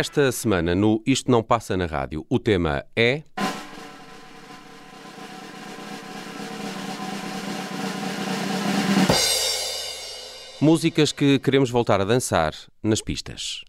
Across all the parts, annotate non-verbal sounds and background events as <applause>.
Esta semana, no Isto Não Passa na Rádio, o tema é. Músicas que queremos voltar a dançar nas pistas.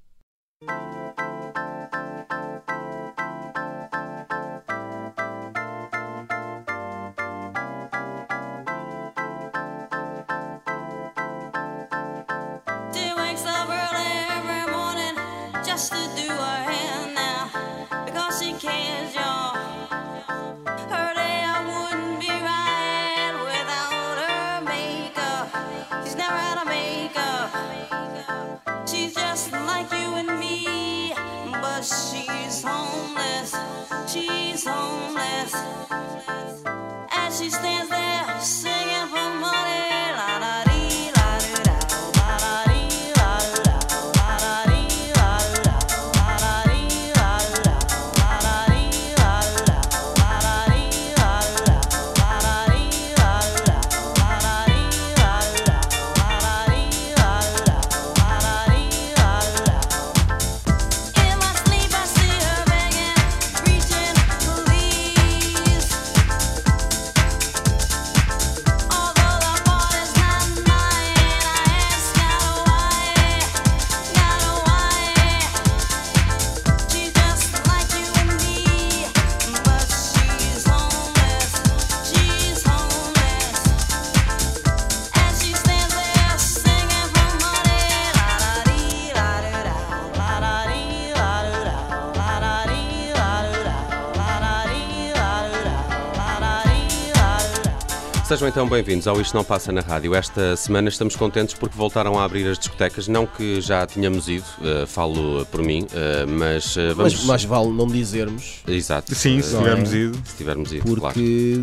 Sejam então bem-vindos ao Isto Não Passa na Rádio. Esta semana estamos contentes porque voltaram a abrir as discotecas. Não que já tínhamos ido, eh, falo por mim, eh, mas eh, vamos. Mas mais vale não dizermos, Exato. Sim, se tivermos é? ido. Se tivermos ido, claro. porque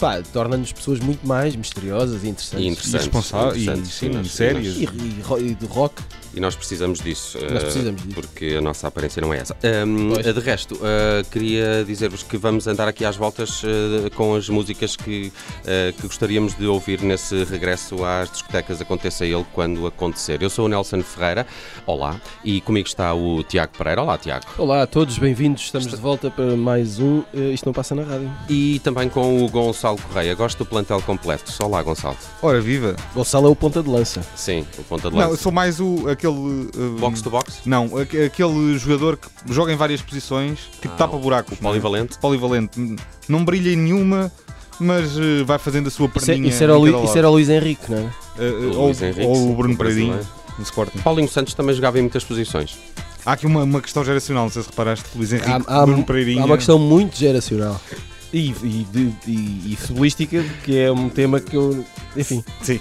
pá, torna-nos pessoas muito mais misteriosas e interessantes. E interessantes. responsáveis, e- interessantes, sim, nós- sérias. E, e e do rock, E nós precisamos disso. Nós eh, precisamos disso. Porque a nossa aparência não é essa. Ahm, Pois. de resto, eh, queria dizer-vos que vamos andar aqui às voltas eh, com as músicas que, eh, que gostaríamos de ouvir nesse regresso às discotecas, aconteça ele quando acontecer. Eu sou o Nelson Ferreira, olá, e comigo está o Tiago Pereira. Olá, Tiago. Olá a todos, bem-vindos. Estamos de volta para mais um eh, Isto Não Passa na Rádio. E também com o Gonçalo Correia. Gosto do plantel completo. Olá, Gonçalo. Ora, viva! Gonçalo é o ponta de lança. Sim, o ponta de Não, eu lança. sou mais o, aquele. Uh, Box to box? Não, aque- aquele jogador que joga em várias posições, tipo Ah, tapa-buracos. o não é? polivalente? Polivalente. Não brilha em nenhuma, mas uh, vai fazendo a sua Isso, é- perninha. isso era Lu- isso era o Luís Henrique, não é? O Luís Henrique, ou, ou o Bruno o Pereirinho, brasileiro. no Sporting. Paulinho Santos também jogava em muitas posições. Há aqui uma, uma questão geracional, não sei se reparaste, Luís Henrique, Há, há- Bruno Pereirinho. há uma questão muito geracional. E, e, de- e- e futebolística, que é um tema que eu. Enfim, Sim.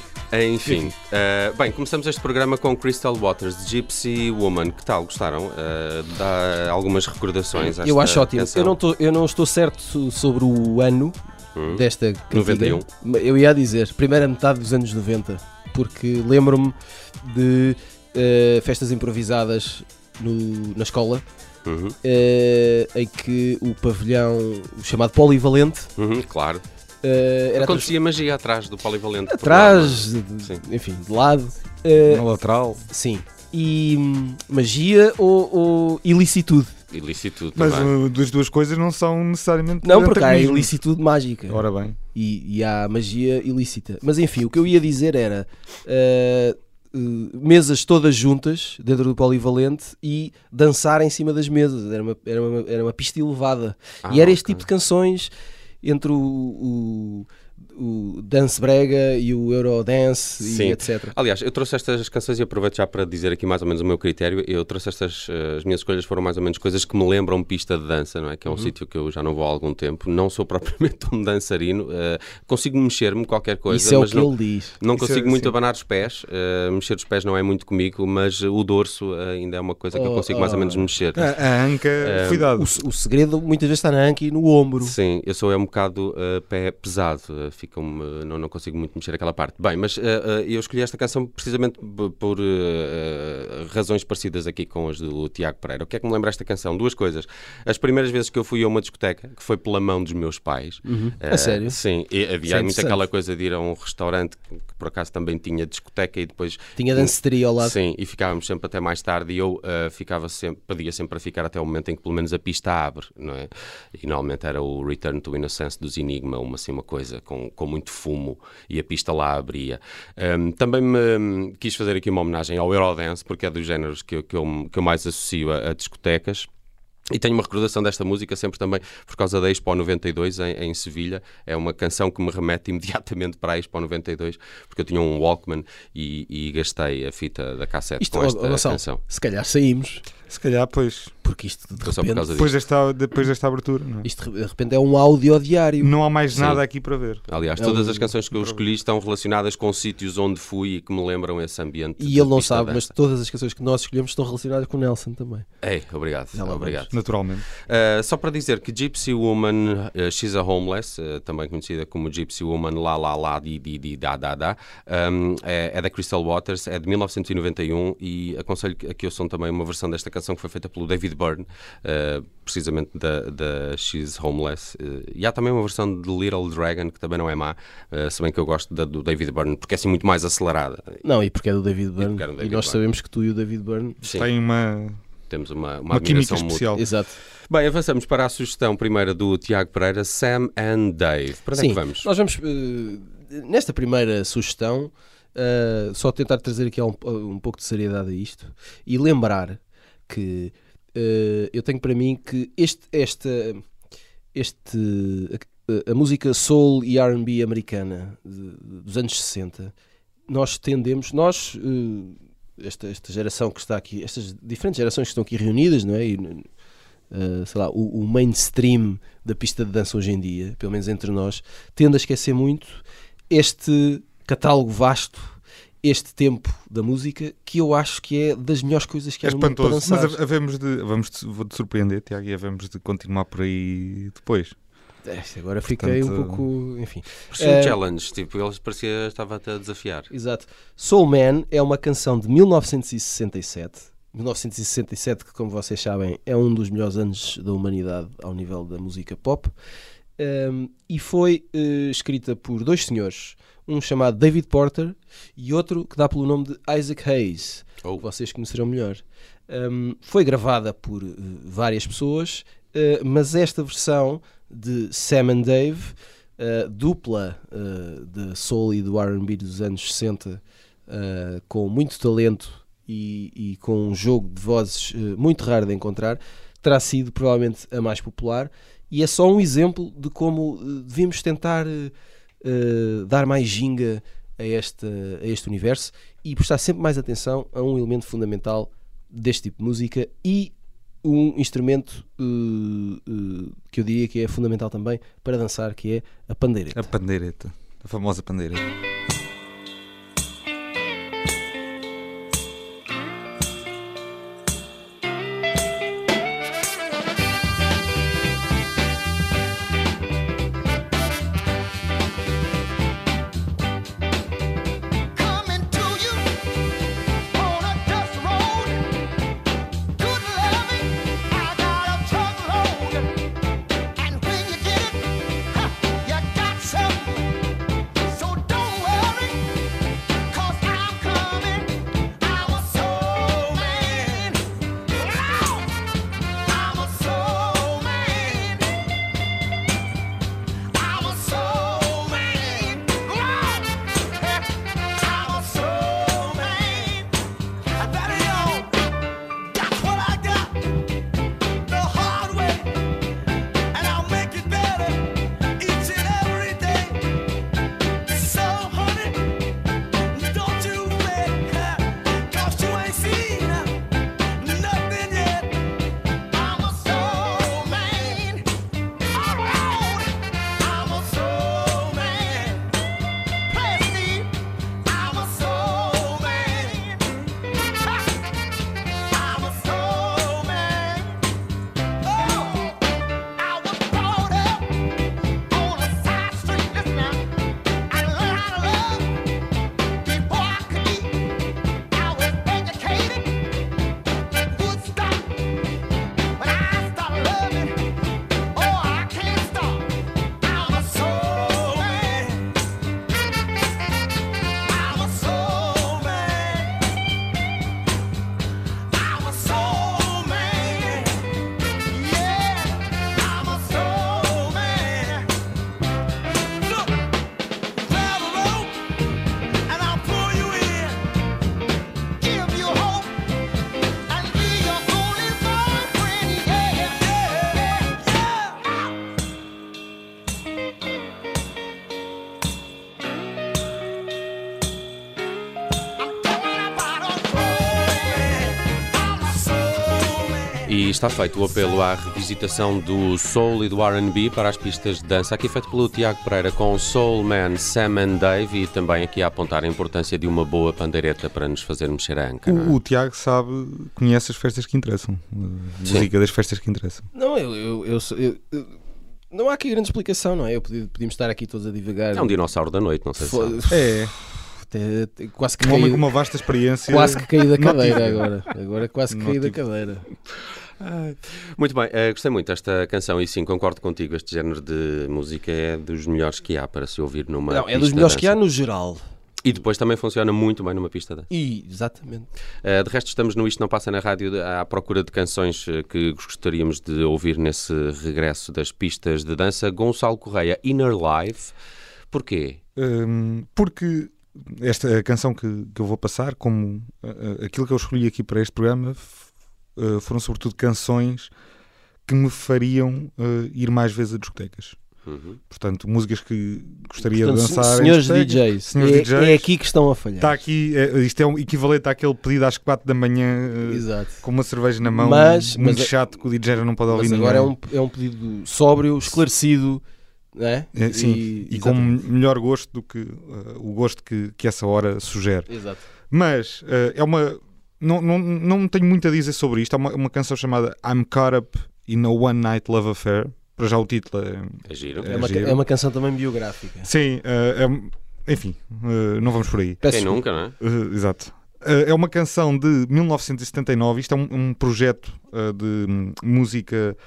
Enfim, eh, bem, começamos este programa com Crystal Waters, de Gypsy Woman. Que tal? Gostaram? Eh, dá algumas recordações. eu acho ótimo. canção. Eu não, tô- eu não estou certo so- sobre o ano Hum. desta cantiga. 91. Eu ia dizer, primeira metade dos anos 90, porque lembro-me de eh, festas improvisadas no- na escola, Uhum, eh, em que o pavilhão, o chamado polivalente, uhum, claro. era Acontecia magia atrás do polivalente. atrás, de- enfim, de lado. eh, Na lateral. sim. E hum, magia ou, ou ilicitude? Ilicitude Mas também. uh, das duas coisas não são necessariamente. Não, porque há ilicitude mágica. Ora bem. e, e há magia ilícita. Mas enfim, o que eu ia dizer era eh, mesas todas juntas dentro do polivalente e dançar em cima das mesas. Era uma, era uma, era uma pista elevada. Ah, e era este ok. tipo de canções entre o, o, o dance brega e o eurodance Sim. e etc. Aliás, eu trouxe estas canções e aproveito já para dizer aqui mais ou menos o meu critério. Eu trouxe estas, eh, as minhas escolhas foram mais ou menos coisas que me lembram pista de dança, não é? Uhum. Que é um sítio que eu já não vou há algum tempo. Não sou <laughs> propriamente um dançarino, eh, consigo mexer-me qualquer coisa, Isso é o mas que não, ele diz. Não Isso é- consigo muito sim. abanar os pés, eh, mexer os pés não é muito comigo, mas o dorso ainda é uma coisa que eu Oh, consigo mais ou oh. menos mexer. A, a anca, cuidado. O, o segredo muitas vezes está na anca e no ombro. Sim, eu sou é um bocado pé pesado. Uh, fica-me, não, não consigo muito mexer aquela parte. Bem, mas uh, eu escolhi esta canção precisamente por uh, razões parecidas aqui com as do Tiago Pereira. O que é que me lembra esta canção? Duas coisas. As primeiras vezes que eu fui a uma discoteca, que foi pela mão dos meus pais. A sério? Sim, e havia é muito aquela coisa de ir a um restaurante que, que por acaso também tinha discoteca e depois Tinha danceteria ao lado. Sim, e ficávamos sempre até mais tarde e eu ficava sempre, pedia sempre para ficar até o momento em que pelo menos a pista abre, não é? E normalmente era o Return to Innocence dos Enigma, uma, assim, uma coisa com, com muito fumo e a pista lá abria. Ahm, também me quis fazer aqui uma homenagem ao Eurodance, porque é dos géneros que, que, eu, que eu mais associo a, a discotecas. E tenho uma recordação desta música sempre também por causa da Expo 92 em, em Sevilha. É uma canção que me remete <laughs> imediatamente para a Expo 92, porque eu tinha um Walkman e, e gastei a fita da cassete Isto, com esta ó, Gonçalo, canção. se calhar saímos, Se calhar, pois, porque isto de por repente, causa depois desta, depois desta abertura, não é? isto de repente é um áudio diário. Não há mais Sim. nada aqui para ver. Aliás, É todas um- as canções que eu escolhi estão relacionadas com sítios onde fui e que me lembram esse ambiente. E ele não sabe, mas todas as canções que nós escolhemos estão relacionadas com o Nelson também. Ei, obrigado. Lá obrigado. Naturalmente. Uh, só para dizer que Gypsy Woman, uh, She's a Homeless, uh, também conhecida como Gypsy Woman La La La Di Di Di Da Da Da, um, é, é da Crystal Waters, é de 1991 e aconselho que- a que ouçam também uma versão desta canção que foi feita pelo David Byrne, uh, precisamente da, da She's Homeless. Uh, e há também uma versão de Little Dragon que também não é má, uh, se bem que eu gosto da do David Byrne porque é assim muito mais acelerada. Não, e porque é do David Byrne. porque é do E, David nós Byrne. sabemos que tu e o David Byrne. Tem uma, temos uma, uma, uma química admiração mútua. especial. Exato. Bem, avançamos para a sugestão primeira do Tiago Pereira, Sam and Dave. Para onde é que vamos? nós vamos, eh, nesta primeira sugestão, eh, só tentar trazer aqui um, um pouco de seriedade a isto e lembrar que eh, eu tenho para mim que este, esta, este, a, a música soul e R&B americana de- dos anos 60, nós tendemos, nós, eh, esta, esta geração que está aqui, estas diferentes gerações que estão aqui reunidas, não é? E, eh, sei lá, o, o mainstream da pista de dança hoje em dia, pelo menos entre nós, tende a esquecer muito este catálogo vasto, este tempo da música, que eu acho que é das melhores coisas que É há no mundo para espantoso. Mas dançar. ha- havemos de, vamos de, vou-te surpreender, Tiago, e havemos de continuar por aí depois. É, agora fiquei um Portanto, pouco. Enfim. Parecia um Eh, challenge, tipo, ele parecia estava até a desafiar. Exato. Soul Man é uma canção de 1967. 1967, que, como vocês sabem, é um dos melhores anos da humanidade ao nível da música pop. Um, e foi eh, escrita por dois senhores, um chamado David Porter e outro que dá pelo nome de Isaac Hayes, Oh. que vocês conhecerão melhor. Um, foi gravada por eh, várias pessoas, mas esta versão de Sam and Dave, eh, dupla eh, de soul e do R&B dos anos 60, eh, com muito talento e, e com um jogo de vozes eh, muito raro de encontrar, terá sido provavelmente a mais popular. E é só um exemplo de como eh, devíamos tentar eh, eh, dar mais ginga a este, a este universo e prestar sempre mais atenção a um elemento fundamental deste tipo de música e um instrumento eh, eh, que eu diria que é fundamental também para dançar, que é a pandeireta. A pandeireta. A famosa pandeireta. Está feito o apelo à revisitação do Soul e do R&B para as pistas de dança, aqui feito pelo Tiago Pereira com Soul Man, Sam and Dave e também aqui a apontar a importância de uma boa pandeireta para nos fazer mexer a anca. não é? O, o Tiago sabe, conhece as festas que interessam. A Sim. música das festas que interessam. Não, eu, eu, eu, eu- eu- não há aqui grande explicação, não é? Eu podia- podíamos estar aqui todos a divagar. É um dinossauro da noite, não sei se. É, até- quase que um homem com uma vasta experiência. quase que caí da cadeira agora. Agora quase que caí da cadeira. Muito bem, eh, gostei muito desta canção e sim, concordo contigo, este género de música é dos melhores que há para se ouvir numa Não, é dos melhores que há no geral. E depois também funciona muito bem numa pista de dança. E, exatamente. Uh, de resto, estamos no Isto Não Passa na Rádio à procura de canções uh, que gostaríamos de ouvir nesse regresso das pistas de dança. Gonçalo Correia, Inner Life. Porquê? Hum, porque esta canção que, que eu vou passar, como uh, uh, aquilo que eu escolhi aqui para este programa, uh, foram sobretudo canções que me fariam uh, ir mais vezes a discotecas. Uhum. Portanto, músicas que gostaria Portanto, de dançar. senhores. DJs, Senhores é, DJs. é aqui que estão a falhar. Está aqui, é, isto é um equivalente àquele pedido às 4 da manhã uh, Exato. com uma cerveja na mão, Mas- muito mas- chato que o DJ não pode ouvir Mas agora é um, é um pedido sóbrio, esclarecido, não é? É, sim, e, com exatamente. melhor gosto do que uh, o gosto que, que essa hora sugere. Exato. Mas uh, é uma. Não, não, não tenho muito a dizer sobre isto. É uma, uma canção chamada I'm Caught Up in a One Night Love Affair. Para já o título é. É giro. É É uma, giro. é uma canção também biográfica. Sim, uh, é- enfim, uh, não vamos por aí. Quem nunca, não é? Uh, exato. Uh, é uma canção de 1979. Isto é um, um projeto uh, de hum, música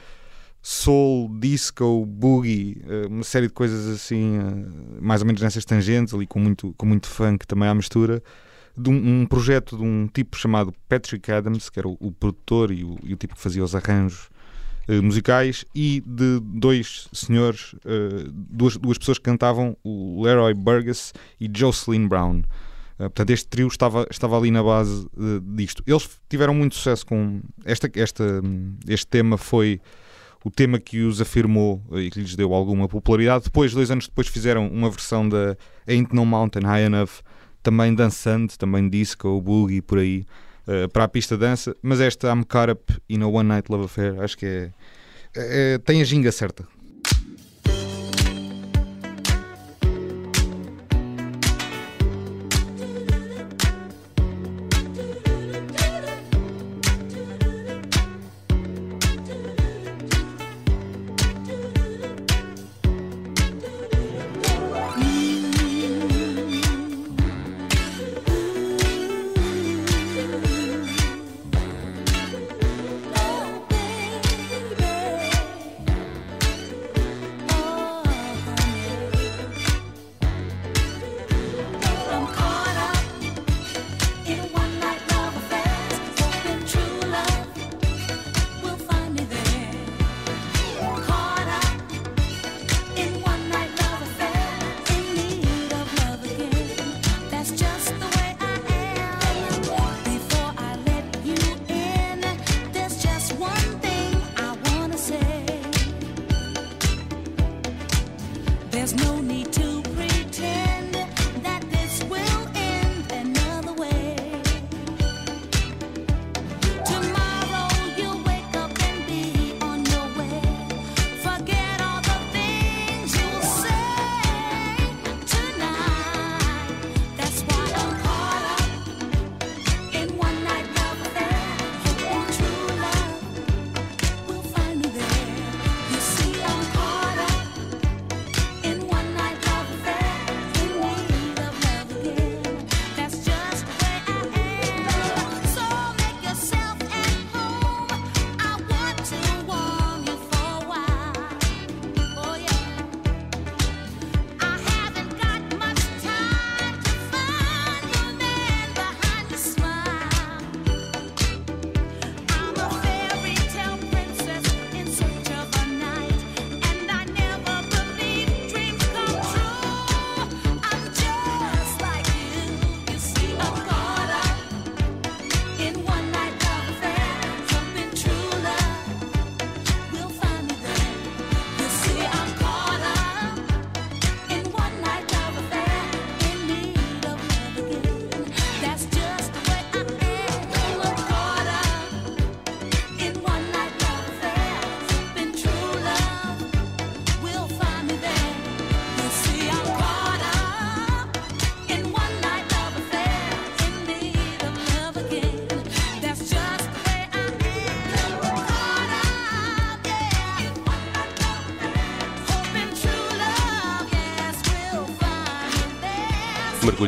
soul, disco, boogie, uh, uma série de coisas assim, uh, mais ou menos nessas tangentes, ali com muito, com muito funk também à mistura. De um, um projeto de um tipo chamado Patrick Adams, que era o, o produtor e o, e o tipo que fazia os arranjos uh, musicais, e de dois senhores, uh, duas, duas pessoas que cantavam, o Leroy Burgess e Jocelyn Brown. Uh, portanto, este trio estava, estava ali na base uh, disto. Eles tiveram muito sucesso com esta, esta, este tema foi o tema que os afirmou uh, e que lhes deu alguma popularidade. Depois, dois anos depois, fizeram uma versão da Ain't No Mountain High Enough, também dançante, também disco, boogie, por aí, uh, para a pista dança. Mas esta I'm Caught Up in a One Night Love Affair, acho que é, é- tem a ginga certa.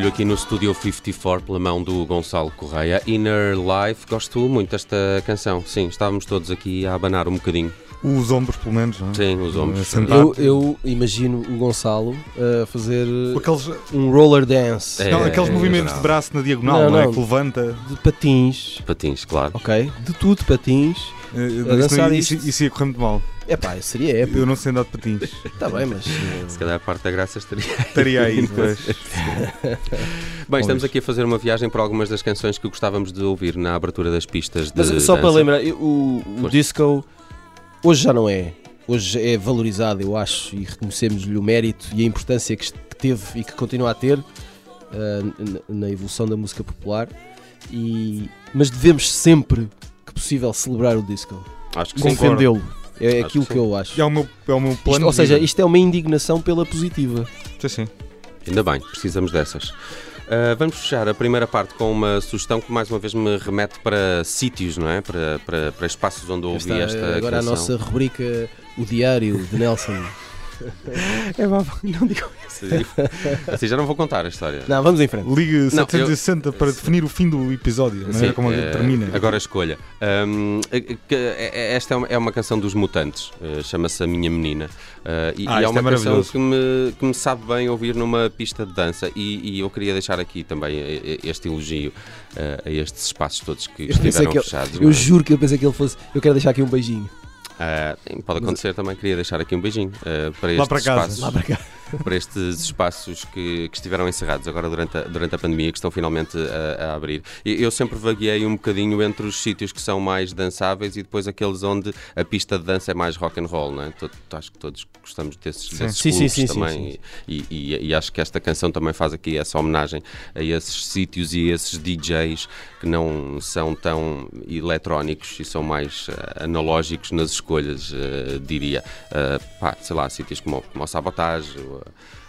Mergulho aqui no Studio 54 pela mão do Gonçalo Correia. Inner Life, gosto muito desta canção. Sim, estávamos todos aqui a abanar um bocadinho. Os ombros, pelo menos. Não é? Sim, os ombros. Sentado. Eu, eu imagino oGonçalo a fazer Com Aqueles, um roller dance É, não, aqueles é, movimentos de braço na diagonal, Não, não, é? não. Que levanta. de patins, Patins, claro. ok? De tudo patins. Eh, A Isso, dançar não- isso, isto. isso ia correr muito mal. É pá, seria épico. Eu não sei andar de patins. Está bem, mas. eh, Se calhar a parte da graça estaria. Estaria aí, pois. <laughs> Bem, estamos aqui a fazer uma viagem por algumas das canções que gostávamos de ouvir na abertura das pistas de. Mas só para dança. lembrar, eu- o, o disco hoje já não é. Hoje é valorizado, eu acho, e reconhecemos-lhe o mérito e a importância que, teve e que continua a ter n- na evolução da música popular. E, mas devemos sempre que possível celebrar o disco, Acho que defendê-lo. É Acho aquilo que eu acho. É o meu, é o meu Isto- plano. ou de seja, isto é uma indignação pela positiva. Sim, sim. Ainda bem, precisamos dessas. Ah, vamos fechar a primeira parte com uma sugestão que mais uma vez me remete para sítios, não é? Para, para, para espaços onde ouvi esta agora canção. a nossa rubrica O Diário de Nelson. <laughs> é, vá, não digo isso. Assim já não vou contar a história. Não, vamos em frente. Ligue Não, 760 para definir o fim do episódio, a maneira Sim, como eh, termina. Agora a escolha. Eh, que, eh, esta é uma, é uma canção dos Mutantes, eh, chama-se A Minha Menina. Ah, e, Ah, e é isto é uma canção que me, que me sabe bem ouvir numa pista de dança. E, e eu queria deixar aqui também eh, eh, este elogio eh, a estes espaços todos que Eu estiveram que ele- fechados. Eu é? juro que eu pensei que ele fosse. Eu quero deixar aqui um beijinho. Sim, pode acontecer também, queria deixar aqui um beijinho eh, para Lá estes para casa. espaços. Lá para cá. Para estes espaços que, que estiveram encerrados agora durante a, durante a pandemia, que estão finalmente a, a abrir. E eu sempre vagueei um bocadinho entre os sítios que são mais dançáveis e depois aqueles onde a pista de dança é mais rock and roll, não é? To- acho que todos gostamos desses, desses Sim, sim, sim, também. E, e- e acho que esta canção também faz aqui essa homenagem a esses sítios e a esses DJs que não são tão eletrónicos e são mais eh, analógicos nas escolhas, eh, diria. Eh, pá, sei lá, sítios como, como o Sabotage.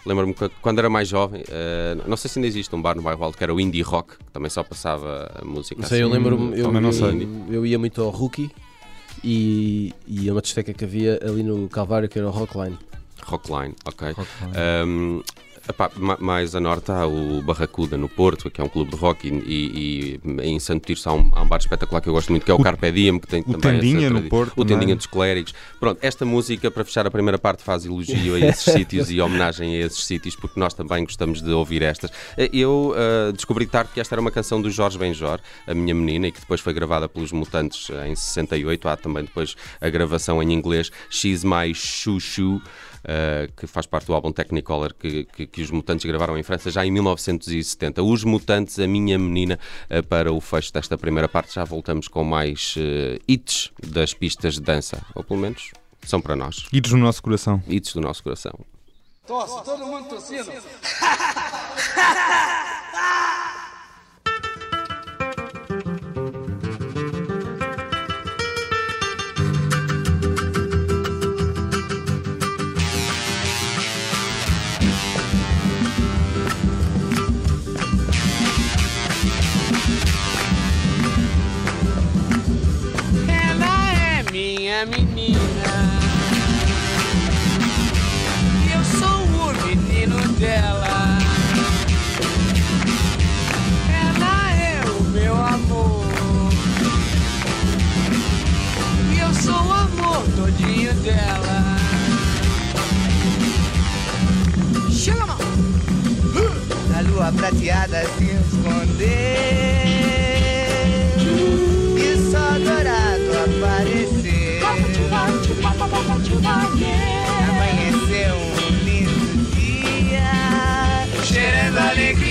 Lembro-me que quando era mais jovem, eh, não sei se ainda existe um bar no bairro Alto que era o Indie Rock, que também só passava a música Não sei, eu assim. lembro-me. Eu, não eu- sei. eu ia muito ao Rookie e, e a uma discoteca que havia ali no Calvário que era o Rockline. Rockline, ok. Um, epá, ma- mais a norte há o Barracuda no Porto, que é um clube de rock, e, e- e em Santo Tirso há um, há um bar espetacular que eu gosto muito, que é o, Carpe Diem, que tem o também Tendinha no Porto O Tendinha também. dos Clérigos. Pronto, esta música, para fechar a primeira parte, faz elogio a esses <laughs> sítios e homenagem a esses sítios, porque nós também gostamos de ouvir estas. Eu ah, descobri tarde que esta era uma canção do Jorge Benjor, a minha menina, e que depois foi gravada pelos Mutantes em 68. Há também depois a gravação em inglês, She's My Chuchu. Uh, que faz parte do álbum Technicolor que, que, que os Mutantes gravaram em França já em 1970. Os Mutantes, a minha menina, uh, para o fecho desta primeira parte. Já voltamos com mais uh, hits das pistas de dança, ou pelo menos são para nós. Idos no nosso coração. Hits do nosso coração. Torce, todo mundo torcendo. <laughs> minha menina. E eu sou o menino dela. Ela é o meu amor. E eu sou o amor todinho dela. Chama! A lua prateada se esconder e só dourado aparecer. Amanheceu um lindo dia, cheirando alegria,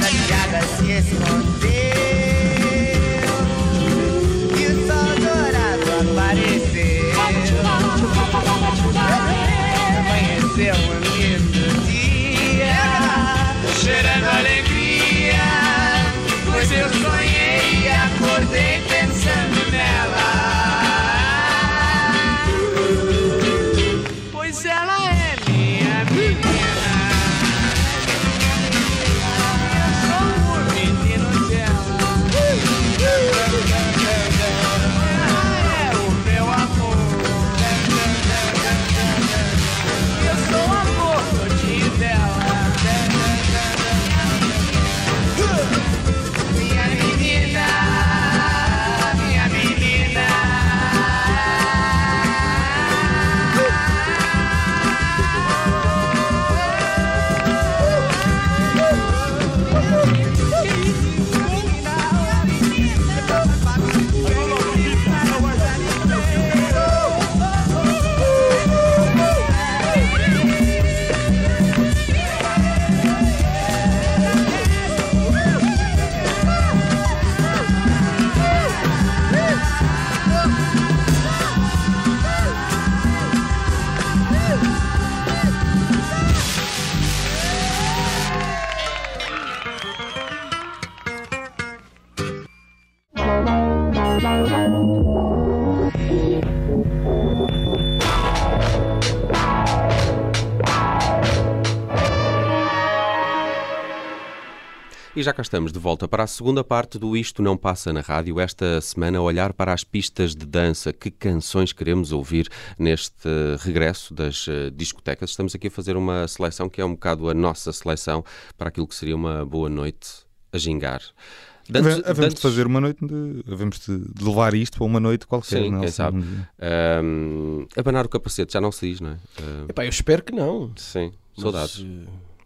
A lua prateada se E já cá estamos de volta para a segunda parte do Isto Não Passa na Rádio. Esta semana, a olhar para as pistas de dança. Que canções queremos ouvir neste regresso das eh, discotecas? Estamos aqui a fazer uma seleção que é um bocado a nossa seleção para aquilo que seria uma boa noite a gingar. Dantes- Havemos de dantes- fazer uma noite de. Havemos de de levar isto para uma noite qualquer. Sim, não é? quem sabe. Um abanar o capacete, já não se diz, não é? Ah, Epá, eu espero que não. sim, Mas, saudades.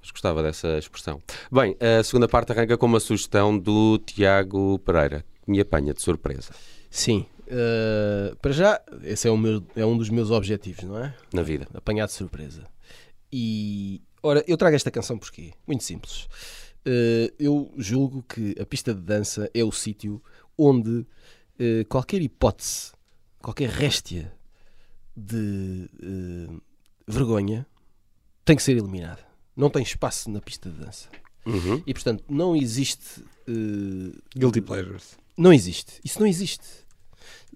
Mas gostava dessa expressão. Bem, a segunda parte arranca com uma sugestão do Tiago Pereira, que me apanha de surpresa Sim. eh, para já, esse é, o meu, é um dos meus objetivos, não é? na vida. Apanhar de surpresa. E, ora, eu trago esta canção porquê? Muito simples. Eh, eu julgo que a pista de dança é o sítio onde eh, qualquer hipótese, qualquer réstia de vergonha tem que ser eliminada. Não tem espaço na pista de dança. Uhum. E, portanto, não existe eh, Guilty Pleasures. não existe. Isso não existe.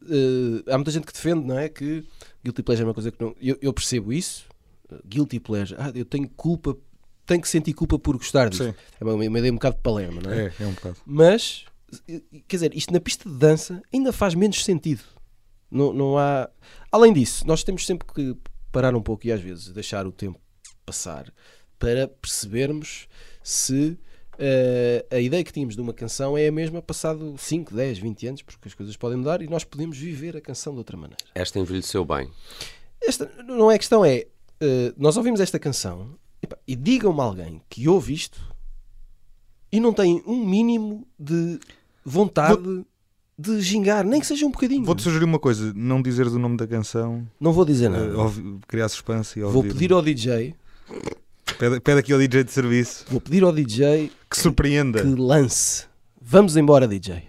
Eh, há muita gente que defende, não é? Que guilty pleasure é uma coisa que não. Eu, eu percebo isso. Uh, Guilty pleasure. Ah, eu tenho culpa. Tenho que sentir culpa por gostar disso. Sim. É uma, uma ideia um bocado de palerma, não é? É, é um bocado. Mas, quer dizer, isto na pista de dança ainda faz menos sentido. Não, não há. Além disso, nós temos sempre que parar um pouco e às vezes deixar o tempo passar para percebermos se eh, a ideia que tínhamos de uma canção é a mesma passado 5, 10, 20 anos, porque as coisas podem mudar e nós podemos viver a canção de outra maneira. Esta envelheceu bem. Esta não é a questão, é eh, nós ouvimos esta canção epá, e digam-me alguém que ouve isto e não tem um mínimo de vontade de gingar, nem que seja um bocadinho. Vou-te sugerir uma coisa: não dizeres o nome da canção, Não vou dizer nada. ouvi- criar suspense e Vou ouvir. pedir ao DJ, Pede, pede aqui ao DJ de serviço vou pedir ao DJ que surpreenda. que lance. Vamos embora, DJ.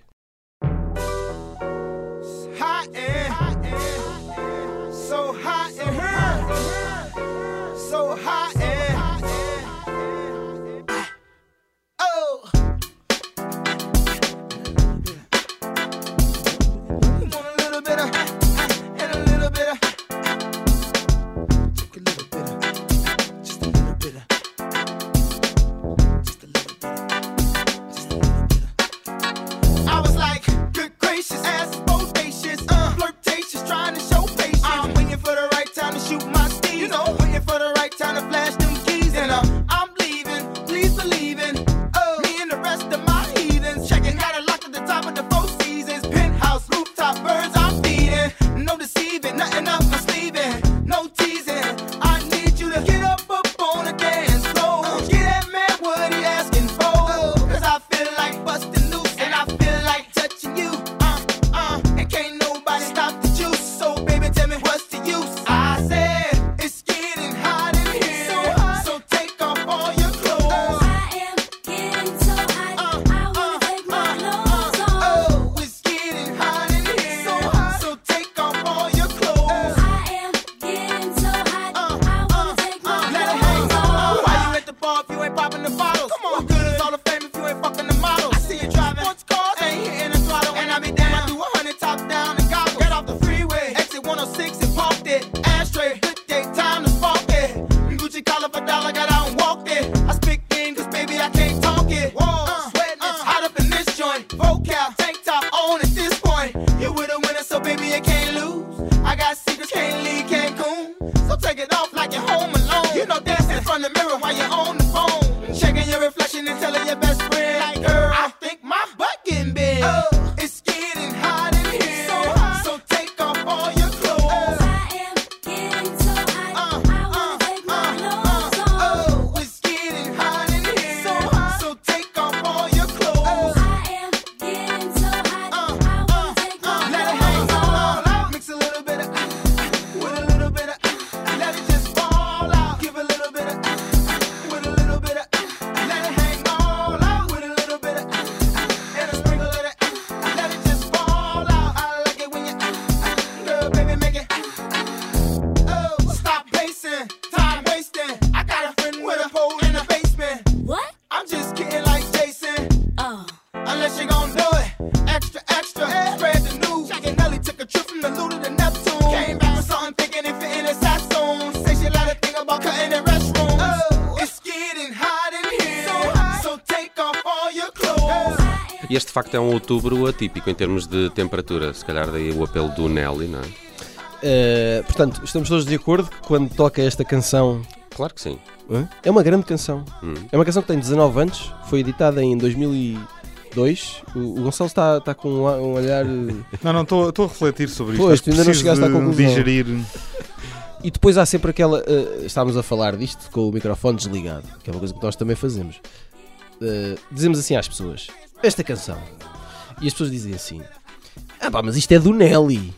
Outubro atípico em termos de temperatura, se calhar daí o apelo do Nelly, não é? Eh, portanto, estamos todos de acordo que quando toca esta canção. Claro que sim. É uma grande canção. Hum. É uma canção que tem 19 anos, foi editada em 2002. O, o Gonçalo está, está com um, um olhar. eh, <laughs> Não, não, estou estou a refletir sobre isto. Pois, tu ainda não preciso chegaste à de conclusão. digerir. <laughs> E depois há sempre aquela. eh, estávamos a falar disto com o microfone desligado, que é uma coisa que nós também fazemos. Eh, dizemos assim às pessoas: Esta canção. E as pessoas dizem assim: Ah, pá, mas isto é do Nelly.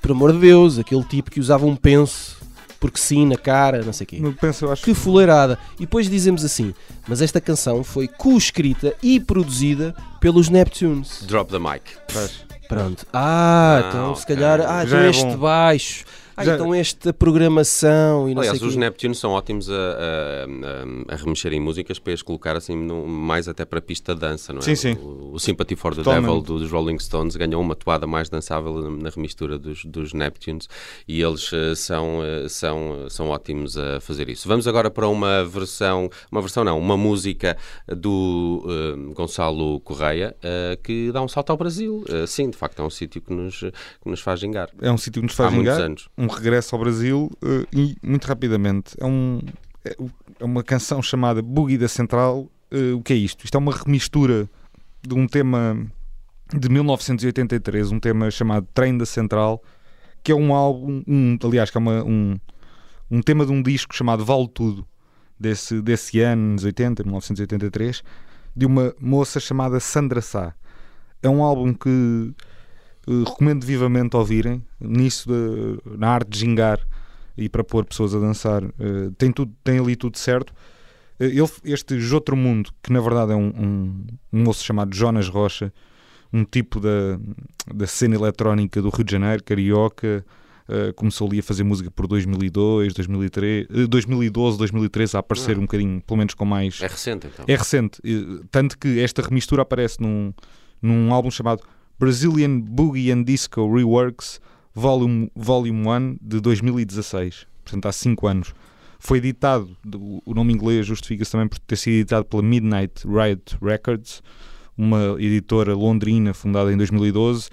Por amor de Deus, aquele tipo que usava um penso, porque sim, na cara, não sei o quê. No penso, eu acho Que fuleirada. E depois dizemos assim: Mas esta canção foi co-escrita e produzida pelos Neptunes. Drop the mic. Pronto. Ah, Ah, então se calhar. Ah, Já então é este bom. baixo. Ah, Já- então esta programação e não Aliás, sei os quê. Neptunes são ótimos a, a, a, a remexer em músicas para as colocar assim no- mais até para a pista de dança, não é? Sim, sim. O, o Sympathy for the Totalmente. Devil dos Rolling Stones ganhou uma toada mais dançável na, remistura dos, dos Neptunes e eles eh, são, eh, são, são ótimos a fazer isso. Vamos agora para uma versão, uma versão não, uma música do eh, Gonçalo Correia eh, que dá um salto ao Brasil. Eh, sim, de facto é um sítio que nos, que nos faz gingar. É um sítio que nos Há faz muitos vingar. anos. Um regresso ao Brasil eh, e, muito rapidamente, é, um, é é uma canção chamada Boogie da Central. Eh, o que é isto? Isto é uma remistura de um tema de 1983, um tema chamado Trem da Central, que é um álbum, um, aliás, que é uma- um, um tema de um disco chamado Vale Tudo, desse, desse ano, anos 80, 1983, de uma moça chamada Sandra Sá. É um álbum que eh, recomendo vivamente ouvirem. Nisso, de- na arte de gingar e para pôr pessoas a dançar, eh, tem, tudo, tem ali tudo certo. Eh, ele, este Jotro Mundo, que na verdade é um, um, um moço chamado Jonas Rocha, um tipo da, da cena eletrónica do Rio de Janeiro, carioca, começou ali a fazer música por 2002, 2003, eh, 2012, 2013, a aparecer Ah. um bocadinho, pelo menos com mais. É recente então. É recente, tanto que esta remistura aparece num, num álbum chamado Brazilian Boogie and Disco Reworks Volume, Volume 1 de 2016, portanto há 5 anos. Foi editado, do- o nome inglês justifica-se também por ter sido editado pela Midnight Riot Records, uma editora londrina fundada em 2012,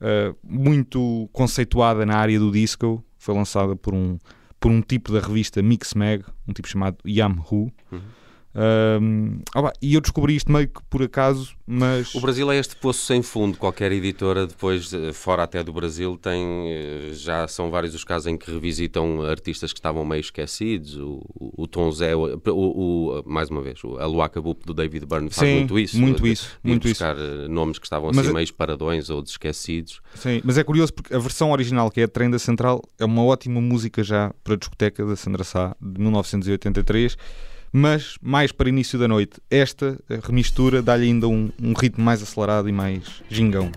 eh, muito conceituada na área do disco, foi lançada por um, por um tipo da revista Mix Mag, um tipo chamado Yamhoo. Uhum. Um, e eu descobri isto meio que por acaso, mas O Brasil é este poço sem fundo. Qualquer editora, depois, eh, fora até do Brasil, tem. eh, Já são vários os casos em que revisitam artistas que estavam meio esquecidos. O, o, o Tom Zé, o, o- mais uma vez, o Aluaca Bup do David Byrne faz Sim, muito isso. muito de- isso, de muito buscar eh, nomes que estavam Mas assim é- meio paradões ou esquecidos. Sim, mas é curioso porque a versão original, que é a Trem da Central, é uma ótima música já para a discoteca da Sandra Sá, de 1983, mas mais para início da noite. Esta a remistura dá-lhe ainda um, um ritmo mais acelerado e mais gingão.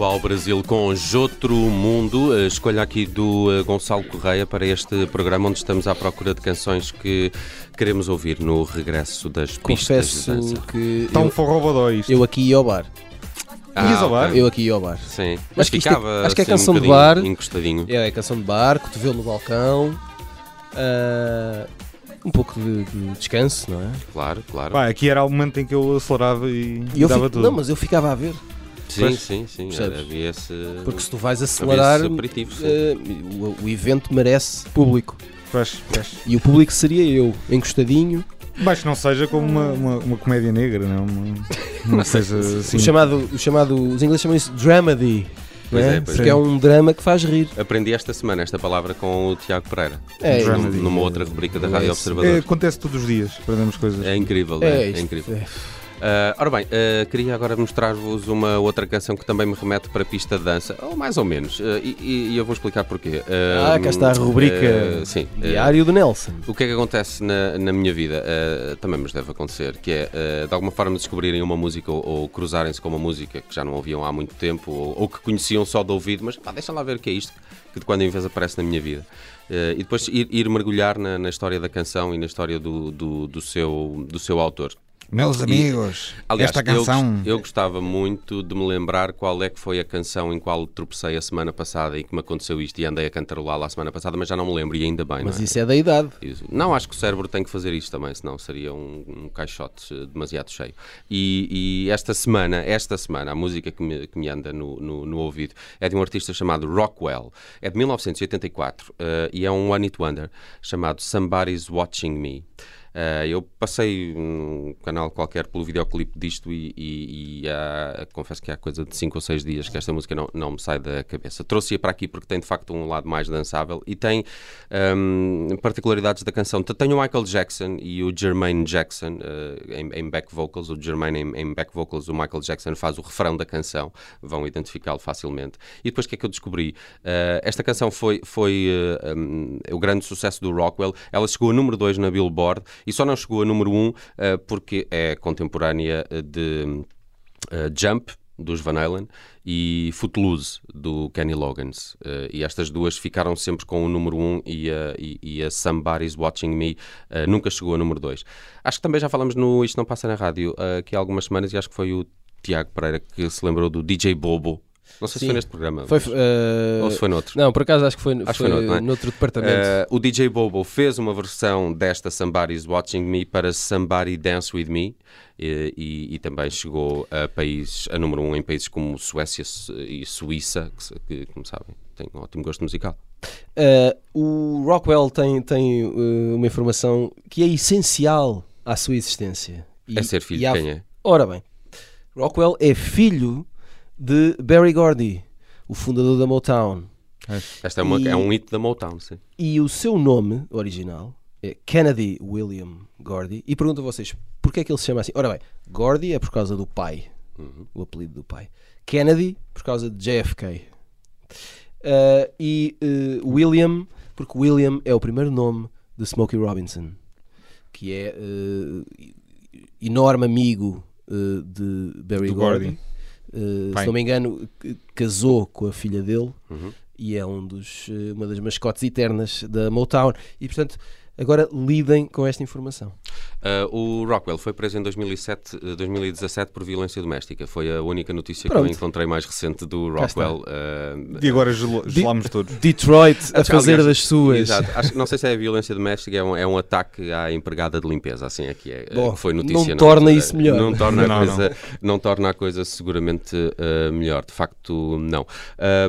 Ao Brasil com Jotro Mundo. A Escolha aqui do eh, Gonçalo Correia para este programa onde estamos à procura de canções que queremos ouvir no regresso das pistas de Confesso dança. que um eu, forró isto. eu aqui ia ao bar. Ias ao bar? Eu aqui ia ao bar. Sim, mas Acho que isto é- ficava acho que é assim, um canção de bocadinho bar. encostadinho. É, é canção de bar, cotovelo no balcão. ah, um pouco de, de descanso, não é? Claro, claro. Pá, aqui era o momento em que eu acelerava e, E eu dava fico- tudo. Não, mas eu ficava a ver. Sim, pois, sim, sim. Havia esse. Porque se tu vais acelerar, ah, o, o evento merece público. Pois, pois. E o público seria eu, encostadinho. Mas que não seja como uma, uma, uma comédia negra, não? Uma, uma coisa <laughs> assim. O chamado, o chamado, os ingleses chamam isso dramedy. Pois não é, pois Porque é. é um drama que faz rir. Aprendi esta semana esta palavra com o Tiago Pereira, É, numa outra rubrica da É Rádio. É, Observador. acontece todos os dias, aprendemos coisas. É incrível, É, é, é isto, incrível. Ah, ora bem, ah, queria agora mostrar-vos uma outra canção que também me remete para a pista de dança, ou mais ou menos, ah, e, e- eu vou explicar porquê. Ah, cá está a rubrica sim. Diário do Nelson. o que é que acontece na, na minha vida? Também nos deve acontecer, que é de alguma forma descobrirem uma música ou, ou cruzarem-se com uma música que já não ouviam há muito tempo ou, ou que conheciam só de ouvido, mas pá, deixa lá ver o que é isto que de quando em vez aparece na minha vida. Ah, e depois ir, ir mergulhar na, na história da canção e na história do, do, do seu, do seu autor. Meus amigos, Aliás, esta eu canção. gos- Eu, gostava muito de me lembrar qual é que foi a canção em qual tropecei a semana passada e que me aconteceu isto e andei a cantarolá-la a semana passada, mas já não me lembro e ainda bem. Mas não, é? isso é da idade. Não, acho que o cérebro tem que fazer isto também, senão seria um, um caixote demasiado cheio. E, e esta semana, esta semana, a música que me, que me anda no, no, no ouvido é de um artista chamado Rockwell, é de 1984 eh, e é um One It Wonder chamado Somebody's Watching Me. Eh, eu passei um canal qualquer pelo videoclipe disto e, e- e há- confesso que há coisa de 5 ou 6 dias que esta música não, não me sai da cabeça. Trouxe-a para aqui porque tem de facto um lado mais dançável e tem hum, particularidades da canção. Tem o Michael Jackson e o Jermaine Jackson eh, em, em back vocals, o Jermaine em, em back vocals, o Michael Jackson faz o refrão da canção, vão identificá-lo facilmente. E depois o que é que eu descobri? Eh, esta canção foi, foi eh, hum, o grande sucesso do Rockwell, ela chegou a número 2 na Billboard e só não chegou a número 1 um, eh, porque é contemporânea eh, de eh, Jump, dos Van Halen, e Footloose, do Kenny Loggins. Eh, e estas duas ficaram sempre com o número 1 um e, a, e, e a Somebody's Watching Me eh, nunca chegou a número 2. Acho que também já falamos no Isto Não Passa na Rádio eh, aqui há algumas semanas e acho que foi o Tiago Pereira que se lembrou do DJ Bobo. Não sei se Sim. foi neste programa. Foi, mas- eh, Ou se foi noutro. Não, por acaso acho que foi, Acho foi foi noutro, é? noutro departamento. Eh, o DJ Bobo fez uma versão desta Somebody's Watching Me para Somebody Dance With Me eh, e, e também chegou a países, a número um em países como Suécia e Suíça, que, se- que, como sabem, têm um ótimo gosto musical. Uh, o Rockwell tem, tem uh, uma informação que é essencial à sua existência. E- é ser filho e de quem é? Ora bem, Rockwell é filho de Barry Gordy, o fundador da Motown. Esta é, uma, E- é um hit da Motown, sim. E o seu nome original é Kennedy William Gordy. E pergunto a vocês, porquê é que ele se chama assim? Ora bem, Gordy é por causa do pai, o apelido do pai. Kennedy por causa de JFK. Uh, e uh, William, porque William é o primeiro nome de Smokey Robinson, que é uh, enorme amigo de Barry Gordy. Gordy. Uh, se não me engano, casou com a filha dele Uhum. e é um dos, eh, uma das mascotes eternas da Motown. E portanto, agora lidem com esta informação. Uh, o Rockwell foi preso em 2007, eh, 2017 por violência doméstica. Foi a única notícia que Pronto. eu encontrei mais recente do. Rockwell. uh, E agora gelo- gelámos todos. Detroit a Acho- fazer aliás, das suas. Exato. Acho, que- não sei se é violência doméstica, é um, é um ataque à empregada de limpeza, assim é que é. Bom, que foi notícia. não na torna isso melhor. Não torna, Não, a, coisa, não. torna a coisa seguramente uh, melhor. De facto, não.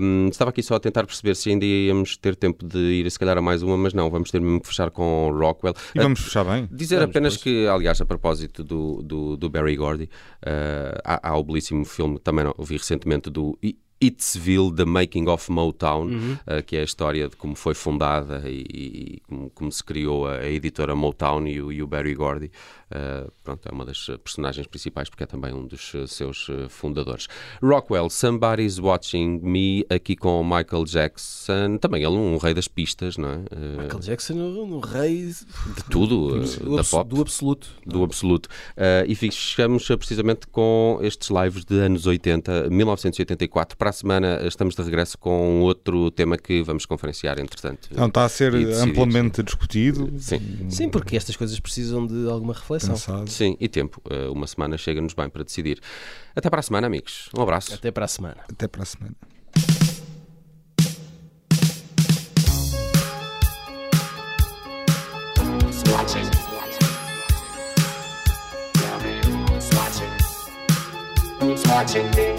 Um, estava aqui só a tentar perceber se ainda íamos ter tempo de ir, se calhar, a mais uma, mas não, vamos ter mesmo que fechar com com Rockwell. E vamos fechar bem. Dizer vamos apenas que, aliás, a propósito do, do, do Barry Gordy, uh, há, há o belíssimo filme, também não, ouvi recentemente, do Itzville, The Making of Motown, uhum. uh, que é a história de como foi fundada e, e como, como, se criou a, a editora Motown e e o Barry Gordy. Eh, pronto, é uma das personagens principais porque é também um dos eh, seus eh, fundadores. Rockwell, Somebody's Watching Me, aqui com o Michael Jackson, também ele um rei das pistas, não é? Michael Jackson, um, rei de tudo, do, da pop. Do absoluto. Do absoluto. Uh, e fechamos precisamente com estes lives de anos 80, 1984. Para a semana estamos de regresso com outro tema que vamos conferenciar, entretanto. Não, está a ser amplamente discutido. Sim. Sim, porque estas coisas precisam de alguma reflexão eleição. Pensado. Sim, e tempo. Eh, uma semana chega-nos bem para decidir. Até para a semana, amigos. Um abraço. Até para a semana. Até para a semana. watching me.